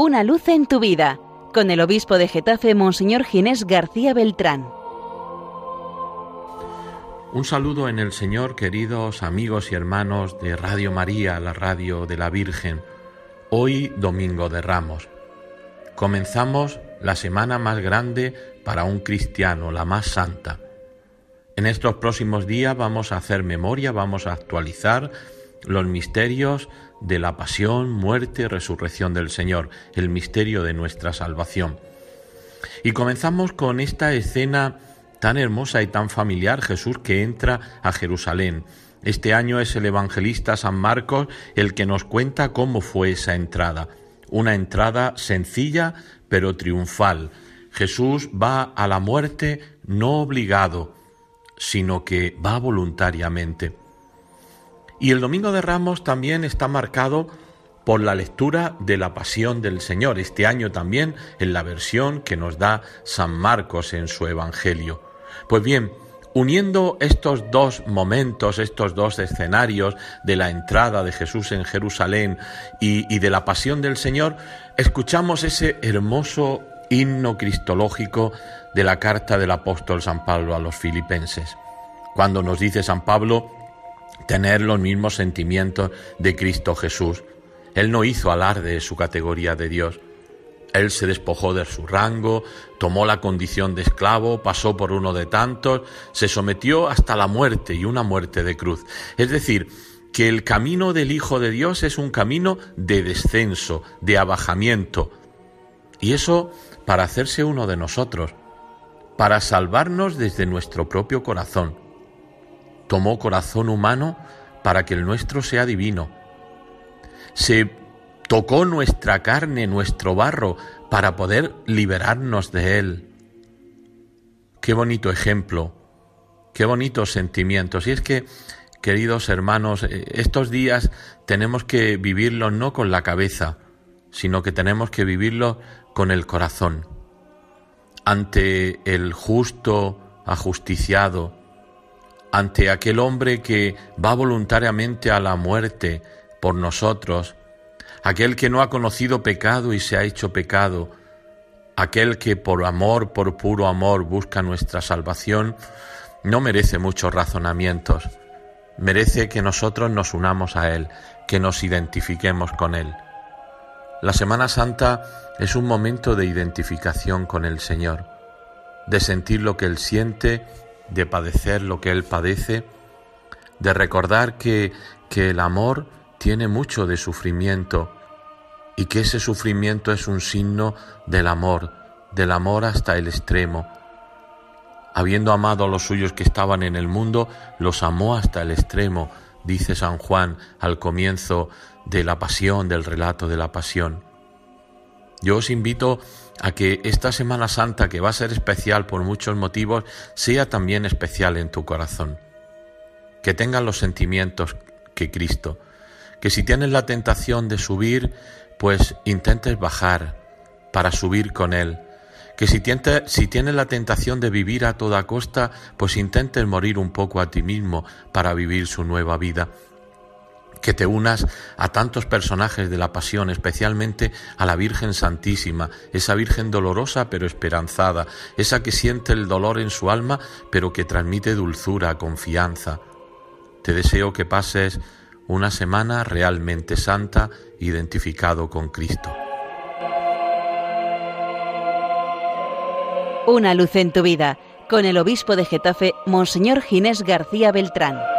Una luz en tu vida, con el obispo de Getafe, Monseñor Ginés García Beltrán. Un saludo en el Señor, queridos amigos y hermanos de Radio María, la radio de la Virgen. Hoy, Domingo de Ramos. Comenzamos la semana más grande para un cristiano, la más santa. En estos próximos días vamos a hacer memoria, vamos a actualizar los misterios de la pasión, muerte y resurrección del Señor, el misterio de nuestra salvación. Y comenzamos con esta escena tan hermosa y tan familiar, Jesús que entra a Jerusalén. Este año es el evangelista San Marcos el que nos cuenta cómo fue esa entrada. Una entrada sencilla pero triunfal. Jesús va a la muerte no obligado, sino que va voluntariamente. Y el Domingo de Ramos también está marcado por la lectura de la Pasión del Señor, este año también en la versión que nos da San Marcos en su Evangelio. Pues bien, uniendo estos dos momentos, estos dos escenarios de la entrada de Jesús en Jerusalén y, de la Pasión del Señor, escuchamos ese hermoso himno cristológico de la carta del apóstol San Pablo a los filipenses, cuando nos dice San Pablo, tener los mismos sentimientos de Cristo Jesús. Él no hizo alarde de su categoría de Dios. Él se despojó de su rango, tomó la condición de esclavo, pasó por uno de tantos, se sometió hasta la muerte y una muerte de cruz. Es decir, que el camino del Hijo de Dios es un camino de descenso, de abajamiento. Y eso para hacerse uno de nosotros, para salvarnos desde nuestro propio corazón tomó corazón humano para que el nuestro sea divino. Se tocó nuestra carne, nuestro barro, para poder liberarnos de él. Qué bonito ejemplo, qué bonitos sentimientos. Y es que, queridos hermanos, eh, estos días tenemos que vivirlos no con la cabeza, sino que tenemos que vivirlo con el corazón. Ante el justo, ajusticiado, ante aquel hombre que va voluntariamente a la muerte por nosotros, aquel que no ha conocido pecado y se ha hecho pecado, aquel que por amor, por puro amor busca nuestra salvación, no merece muchos razonamientos, merece que nosotros nos unamos a Él, que nos identifiquemos con Él. La Semana Santa es un momento de identificación con el Señor, de sentir lo que Él siente de padecer lo que Él padece, de recordar que, que el amor tiene mucho de sufrimiento y que ese sufrimiento es un signo del amor, del amor hasta el extremo. Habiendo amado a los suyos que estaban en el mundo, los amó hasta el extremo, dice San Juan al comienzo de la pasión, del relato de la pasión. Yo os invito a que esta Semana Santa, que va a ser especial por muchos motivos, sea también especial en tu corazón. Que tengas los sentimientos que Cristo. Que si tienes la tentación de subir, pues intentes bajar para subir con Él. Que si, si tienes la tentación de vivir a toda costa, pues intentes morir un poco a ti mismo para vivir su nueva vida que te unas a tantos personajes de la pasión, especialmente a la Virgen Santísima, esa Virgen dolorosa pero esperanzada, esa que siente el dolor en su alma pero que transmite dulzura, confianza. Te deseo que pases una semana realmente santa, identificado con Cristo. Una luz en tu vida, con el obispo de Getafe, Monseñor Ginés García Beltrán.